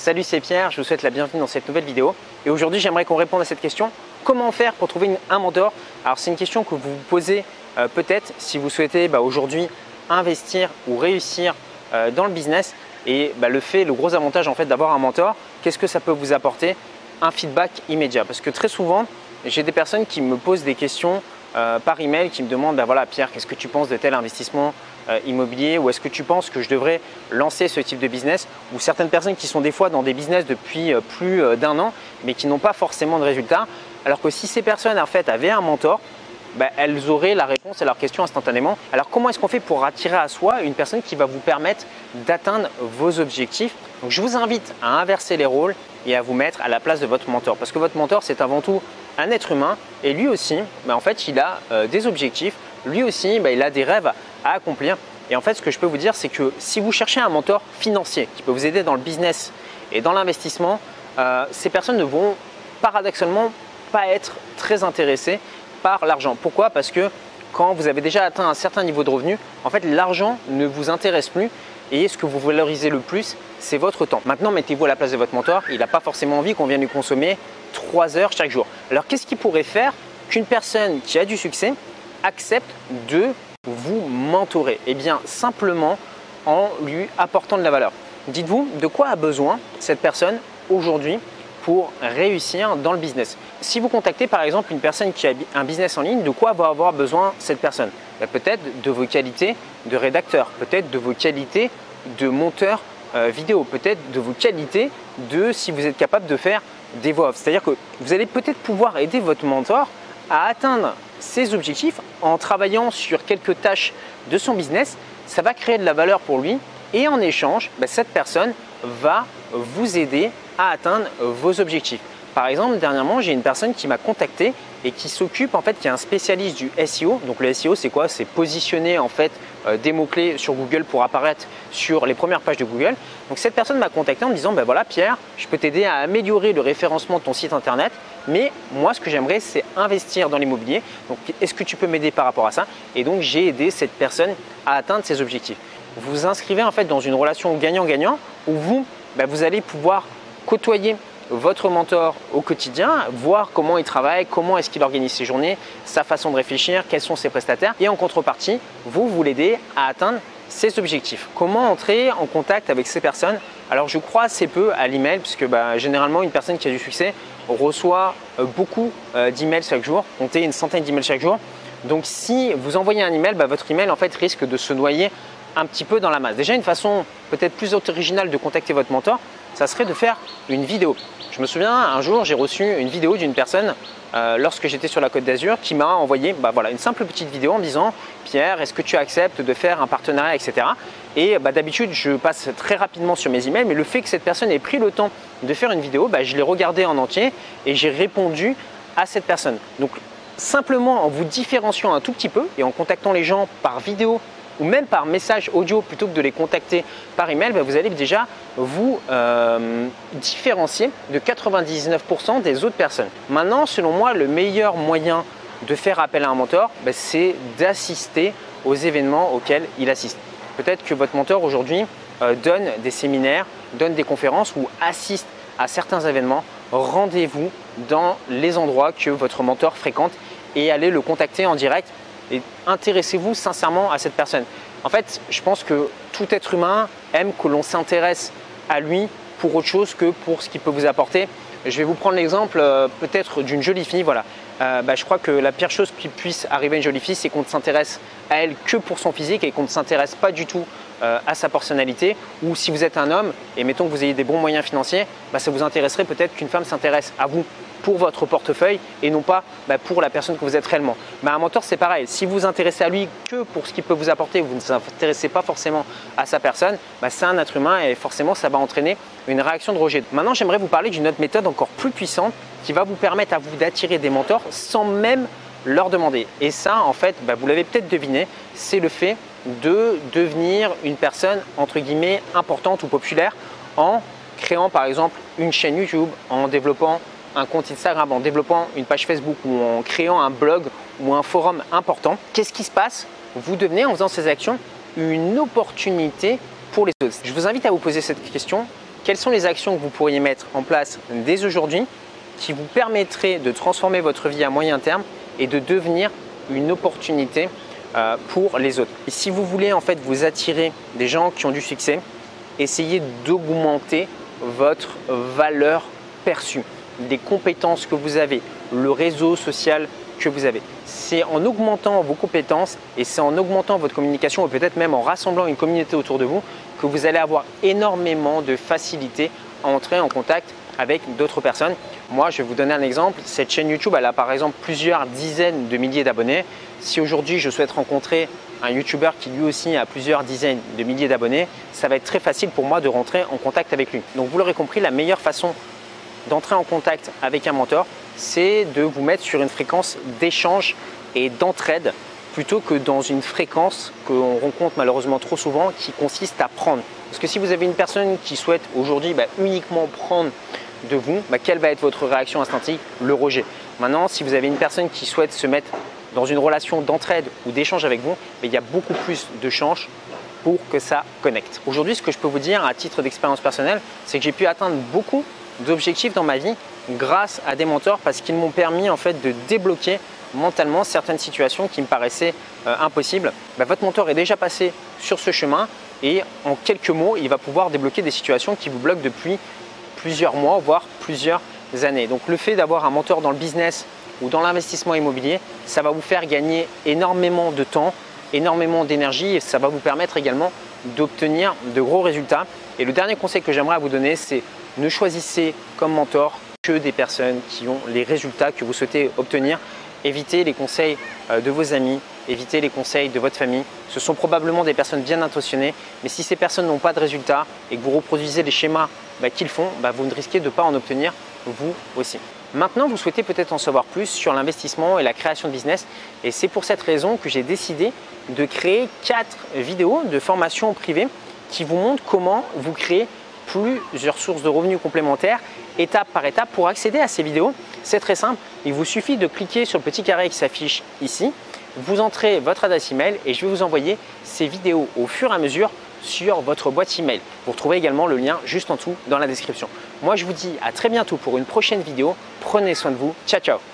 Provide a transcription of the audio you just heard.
Salut, c'est Pierre, je vous souhaite la bienvenue dans cette nouvelle vidéo. Et aujourd'hui, j'aimerais qu'on réponde à cette question comment faire pour trouver un mentor? Alors, c'est une question que vous vous posez euh, peut-être si vous souhaitez bah, aujourd'hui investir ou réussir euh, dans le business. Et bah, le fait, le gros avantage en fait d'avoir un mentor, qu'est-ce que ça peut vous apporter? Un feedback immédiat. Parce que très souvent, j'ai des personnes qui me posent des questions euh, par email qui me demandent bah, voilà Pierre, qu'est-ce que tu penses de tel investissement? Immobilier ou est-ce que tu penses que je devrais lancer ce type de business ou certaines personnes qui sont des fois dans des business depuis euh, plus euh, d'un an mais qui n'ont pas forcément de résultats alors que si ces personnes en fait avaient un mentor bah, elles auraient la réponse à leurs questions instantanément. Alors comment est-ce qu'on fait pour attirer à soi une personne qui va vous permettre d'atteindre vos objectifs? Je vous invite à inverser les rôles et à vous mettre à la place de votre mentor parce que votre mentor c'est avant tout un être humain et lui aussi, bah, en fait il a des objectifs, lui aussi bah, il a des rêves à accomplir. Et en fait, ce que je peux vous dire, c'est que si vous cherchez un mentor financier qui peut vous aider dans le business et dans l'investissement, euh, ces personnes ne vont paradoxalement pas être très intéressées par l'argent. Pourquoi? Parce que quand vous avez déjà atteint un certain niveau de revenu, en fait, l'argent ne vous intéresse plus et ce que vous valorisez le plus, c'est votre temps. Maintenant, mettez-vous à la place de votre mentor. Il n'a pas forcément envie qu'on vienne lui consommer 3 heures chaque jour. Alors, qu'est-ce qui pourrait faire qu'une personne qui a du succès accepte de vous mentorer Eh bien, simplement en lui apportant de la valeur. Dites-vous de quoi a besoin cette personne aujourd'hui pour réussir dans le business? Si vous contactez par exemple une personne qui a un business en ligne, de quoi va avoir besoin cette personne? Ben, Peut-être de vos qualités de rédacteur, peut-être de vos qualités de monteur euh, vidéo, peut-être de vos qualités de si vous êtes capable de faire des voix C'est-à-dire que vous allez peut-être pouvoir aider votre mentor à atteindre ses objectifs en travaillant sur quelques tâches de son business. Ça va créer de la valeur pour lui et en échange, bah, cette personne va vous aider à atteindre vos objectifs. Par exemple, dernièrement, j'ai une personne qui m'a contacté et qui s'occupe en fait, qui est un spécialiste du SEO. Donc le SEO, c'est quoi? C'est positionner en fait euh, des mots-clés sur Google pour apparaître sur les premières pages de Google. Donc cette personne m'a contacté en me disant, ben voilà Pierre, je peux t'aider à améliorer le référencement de ton site internet, mais moi ce que j'aimerais c'est investir dans l'immobilier. Donc est-ce que tu peux m'aider par rapport à ça? Et donc j'ai aidé cette personne à atteindre ses objectifs. Vous vous inscrivez en fait dans une relation gagnant-gagnant où vous, ben, vous allez pouvoir côtoyer votre mentor au quotidien, voir comment il travaille, comment est-ce qu'il organise ses journées, sa façon de réfléchir, quels sont ses prestataires. Et en contrepartie, vous, vous l'aidez à atteindre ses objectifs. Comment entrer en contact avec ces personnes? Alors je crois assez peu à l'email puisque bah, généralement une personne qui a du succès reçoit euh, beaucoup euh, d'emails chaque jour, comptez une centaine d'emails chaque jour. Donc si vous envoyez un email, bah, votre email en fait risque de se noyer un petit peu dans la masse. Déjà une façon peut-être plus originale de contacter votre mentor, ça serait de faire une vidéo. Je me souviens, un jour, j'ai reçu une vidéo d'une personne euh, lorsque j'étais sur la Côte d'Azur qui m'a envoyé bah, une simple petite vidéo en me disant Pierre, est-ce que tu acceptes de faire un partenariat, etc. Et bah, d'habitude, je passe très rapidement sur mes emails, mais le fait que cette personne ait pris le temps de faire une vidéo, bah, je l'ai regardée en entier et j'ai répondu à cette personne. Donc, simplement en vous différenciant un tout petit peu et en contactant les gens par vidéo ou même par message audio plutôt que de les contacter par email, bah, vous allez déjà vous euh, différencier de 99% des autres personnes. Maintenant, selon moi, le meilleur moyen de faire appel à un mentor, bah, c'est d'assister aux événements auxquels il assiste. Peut-être que votre mentor aujourd'hui euh, donne des séminaires, donne des conférences ou assiste à certains événements. Rendez-vous dans les endroits que votre mentor fréquente et allez le contacter en direct et intéressez-vous sincèrement à cette personne. En fait, je pense que tout être humain aime que l'on s'intéresse à lui pour autre chose que pour ce qu'il peut vous apporter. Je vais vous prendre l'exemple euh, peut-être d'une jolie fille. Voilà. Euh, bah, je crois que la pire chose qui puisse arriver à une jolie fille, c'est qu'on ne s'intéresse à elle que pour son physique et qu'on ne s'intéresse pas du tout euh, à sa personnalité. Ou si vous êtes un homme et mettons que vous ayez des bons moyens financiers, bah, ça vous intéresserait peut-être qu'une femme s'intéresse à vous pour votre portefeuille et non pas bah, pour la personne que vous êtes réellement. un mentor, c'est pareil. Si vous vous intéressez à lui que pour ce qu'il peut vous apporter, vous ne vous intéressez pas forcément à sa personne, bah, c'est un être humain et forcément, ça va entraîner une réaction de rejet. Maintenant, j'aimerais vous parler d'une autre méthode encore plus puissante qui va vous permettre à vous d'attirer des mentors sans même leur demander. Et ça, en fait, bah, vous l'avez peut-être deviné, c'est le fait de devenir une personne entre guillemets importante ou populaire en créant par exemple une chaîne YouTube, en développant un compte Instagram, en développant une page Facebook ou en créant un blog ou un forum important, qu'est-ce qui se passe? Vous devenez en faisant ces actions une opportunité pour les autres. Je vous invite à vous poser cette question. quelles sont les actions que vous pourriez mettre en place dès aujourd'hui qui vous permettraient de transformer votre vie à moyen terme et de devenir une opportunité pour les autres. Et si vous voulez en fait vous attirer des gens qui ont du succès, essayez d'augmenter votre valeur perçue, des compétences que vous avez, le réseau social que vous avez. C'est en augmentant vos compétences et c'est en augmentant votre communication ou peut-être même en rassemblant une communauté autour de vous que vous allez avoir énormément de facilité à entrer en contact avec d'autres personnes. Moi, je vais vous donner un exemple. Cette chaîne YouTube, elle a par exemple plusieurs dizaines de milliers d'abonnés. Si aujourd'hui je souhaite rencontrer un YouTuber qui lui aussi a plusieurs dizaines de milliers d'abonnés, ça va être très facile pour moi de rentrer en contact avec lui. Donc vous l'aurez compris, la meilleure façon d'entrer en contact avec un mentor, c'est de vous mettre sur une fréquence d'échange et d'entraide plutôt que dans une fréquence qu'on rencontre malheureusement trop souvent qui consiste à prendre. Parce que si vous avez une personne qui souhaite aujourd'hui bah, uniquement prendre de vous, bah, quelle va être votre réaction instinctive Le rejet? Maintenant, si vous avez une personne qui souhaite se mettre dans une relation d'entraide ou d'échange avec vous, il y a beaucoup plus de chances pour que ça connecte. Aujourd'hui, ce que je peux vous dire à titre d'expérience personnelle, c'est que j'ai pu atteindre beaucoup d'objectifs dans ma vie grâce à des mentors parce qu'ils m'ont permis en fait de débloquer mentalement certaines situations qui me paraissaient euh, impossibles. Bah, votre mentor est déjà passé sur ce chemin et en quelques mots, il va pouvoir débloquer des situations qui vous bloquent depuis plusieurs mois, voire plusieurs années. Donc le fait d'avoir un mentor dans le business ou dans l'investissement immobilier, ça va vous faire gagner énormément de temps, énormément d'énergie et ça va vous permettre également d'obtenir de gros résultats. Et le dernier conseil que j'aimerais vous donner, c'est ne choisissez comme mentor que des personnes qui ont les résultats que vous souhaitez obtenir. Évitez les conseils euh, de vos amis, évitez les conseils de votre famille. Ce sont probablement des personnes bien intentionnées, mais si ces personnes n'ont pas de résultats et que vous reproduisez les schémas bah, qu'ils font, bah, vous ne risquez de pas en obtenir vous aussi. Maintenant, vous souhaitez peut-être en savoir plus sur l'investissement et la création de business et c'est pour cette raison que j'ai décidé de créer quatre vidéos de formation privée qui vous montrent comment vous créer plusieurs sources de revenus complémentaires étape par étape. Pour accéder à ces vidéos, c'est très simple. Il vous suffit de cliquer sur le petit carré qui s'affiche ici. Vous entrez votre adresse email et je vais vous envoyer ces vidéos au fur et à mesure sur votre boîte email. Vous retrouvez également le lien juste en dessous dans la description. Moi, je vous dis à très bientôt pour une prochaine vidéo. Prenez soin de vous. Ciao, ciao